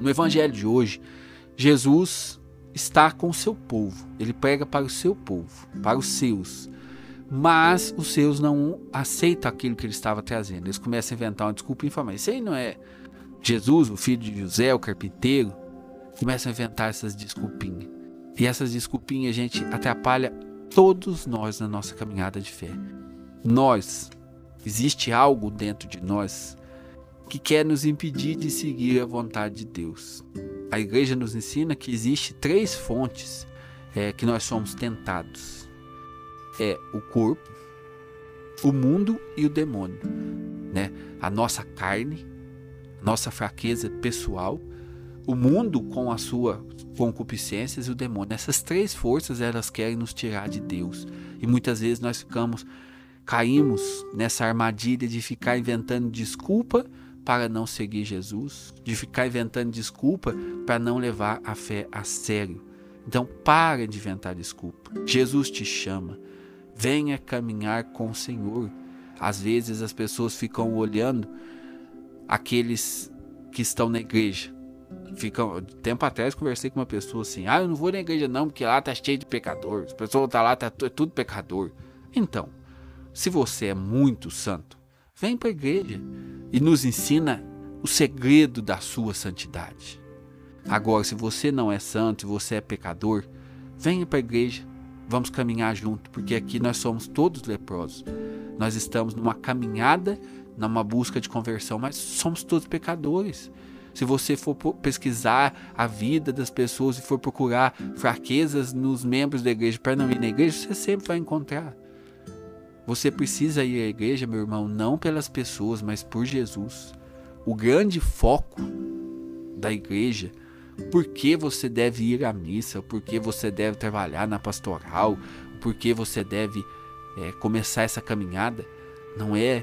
No evangelho de hoje, Jesus está com o seu povo. Ele prega para o seu povo, para os seus. Mas os seus não aceitam aquilo que ele estava trazendo. Eles começam a inventar uma desculpa e falam: Isso aí não é Jesus, o filho de José, o carpinteiro. Começam a inventar essas desculpinhas. E essas desculpinhas, gente, atrapalha todos nós na nossa caminhada de fé. Nós, existe algo dentro de nós que quer nos impedir de seguir a vontade de Deus. A igreja nos ensina que existe três fontes é, que nós somos tentados. É o corpo, o mundo e o demônio. Né? A nossa carne, nossa fraqueza pessoal, o mundo com a sua concupiscências e o demônio. Essas três forças elas querem nos tirar de Deus. E muitas vezes nós ficamos caímos nessa armadilha de ficar inventando desculpa para não seguir Jesus, de ficar inventando desculpa para não levar a fé a sério. Então, para de inventar desculpa. Jesus te chama. Venha caminhar com o Senhor. Às vezes as pessoas ficam olhando aqueles que estão na igreja. Ficam, tempo atrás conversei com uma pessoa assim: "Ah, eu não vou na igreja não, porque lá tá cheio de pecadores. As pessoas tá lá tá é tudo pecador". Então, se você é muito santo, vem para a igreja e nos ensina o segredo da sua santidade. Agora, se você não é santo, se você é pecador, venha para a igreja, vamos caminhar junto, porque aqui nós somos todos leprosos. Nós estamos numa caminhada, numa busca de conversão, mas somos todos pecadores. Se você for pesquisar a vida das pessoas e for procurar fraquezas nos membros da igreja para não ir na igreja, você sempre vai encontrar. Você precisa ir à igreja, meu irmão, não pelas pessoas, mas por Jesus. O grande foco da igreja, por que você deve ir à missa, por que você deve trabalhar na pastoral, por que você deve é, começar essa caminhada, não é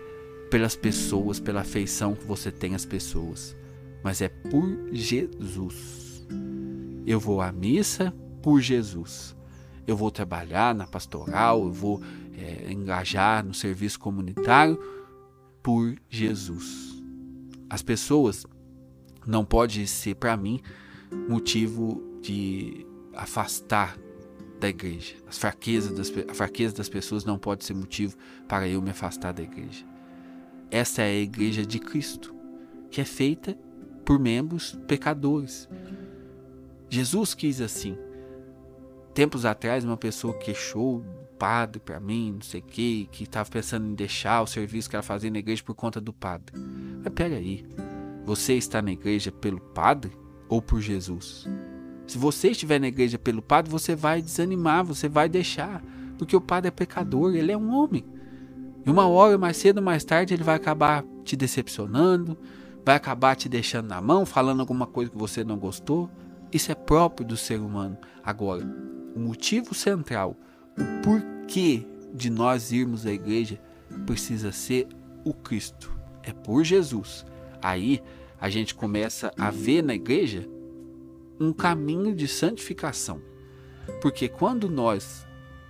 pelas pessoas, pela afeição que você tem às pessoas, mas é por Jesus. Eu vou à missa por Jesus. Eu vou trabalhar na pastoral, eu vou é, engajar no serviço comunitário por Jesus. As pessoas não pode ser para mim motivo de afastar da igreja. As fraquezas das, a fraqueza das pessoas não pode ser motivo para eu me afastar da igreja. Essa é a igreja de Cristo, que é feita por membros pecadores. Jesus quis assim. Tempos atrás, uma pessoa queixou padre para mim, não sei o que, que estava pensando em deixar o serviço que ela fazia na igreja por conta do padre. Mas peraí, você está na igreja pelo padre ou por Jesus? Se você estiver na igreja pelo padre, você vai desanimar, você vai deixar, porque o padre é pecador, ele é um homem. E uma hora, mais cedo ou mais tarde, ele vai acabar te decepcionando, vai acabar te deixando na mão, falando alguma coisa que você não gostou. Isso é próprio do ser humano. Agora, o motivo central o porquê de nós irmos à igreja precisa ser o Cristo. É por Jesus. Aí a gente começa a ver na igreja um caminho de santificação. Porque quando nós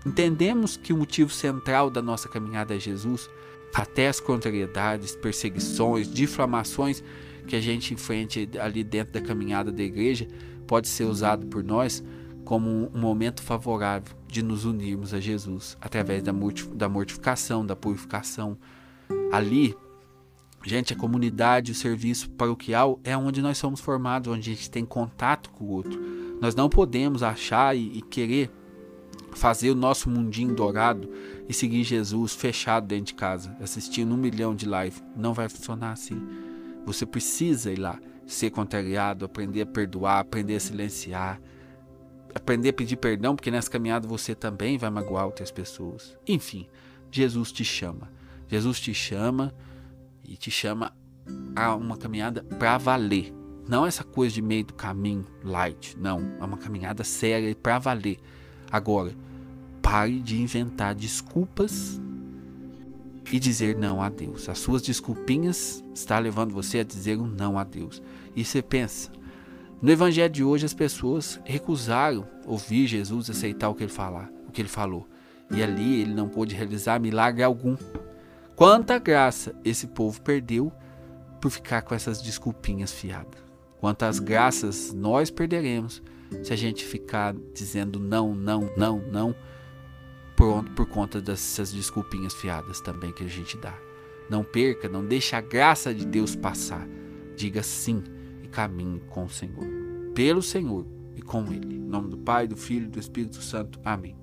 entendemos que o motivo central da nossa caminhada é Jesus, até as contrariedades, perseguições, difamações que a gente enfrenta ali dentro da caminhada da igreja pode ser usado por nós como um momento favorável de nos unirmos a Jesus através da mortificação, da purificação. Ali, gente, a comunidade, o serviço paroquial é onde nós somos formados, onde a gente tem contato com o outro. Nós não podemos achar e, e querer fazer o nosso mundinho dourado e seguir Jesus fechado dentro de casa, assistindo um milhão de lives. Não vai funcionar assim. Você precisa ir lá, ser contrariado, aprender a perdoar, aprender a silenciar, aprender a pedir perdão, porque nessa caminhada você também vai magoar outras pessoas. Enfim, Jesus te chama. Jesus te chama e te chama a uma caminhada para valer. Não essa coisa de meio do caminho light, não. É uma caminhada séria e para valer. Agora, pare de inventar desculpas e dizer não a Deus. As suas desculpinhas estão levando você a dizer um não a Deus. E você pensa, no evangelho de hoje as pessoas recusaram ouvir Jesus aceitar o que ele falar, o que ele falou. E ali ele não pôde realizar milagre algum. Quanta graça esse povo perdeu por ficar com essas desculpinhas fiadas. Quantas graças nós perderemos se a gente ficar dizendo não, não, não, não, por, por conta dessas desculpinhas fiadas também que a gente dá. Não perca, não deixe a graça de Deus passar. Diga sim e caminhe com o Senhor. Pelo Senhor e com Ele. Em nome do Pai, do Filho e do Espírito Santo. Amém.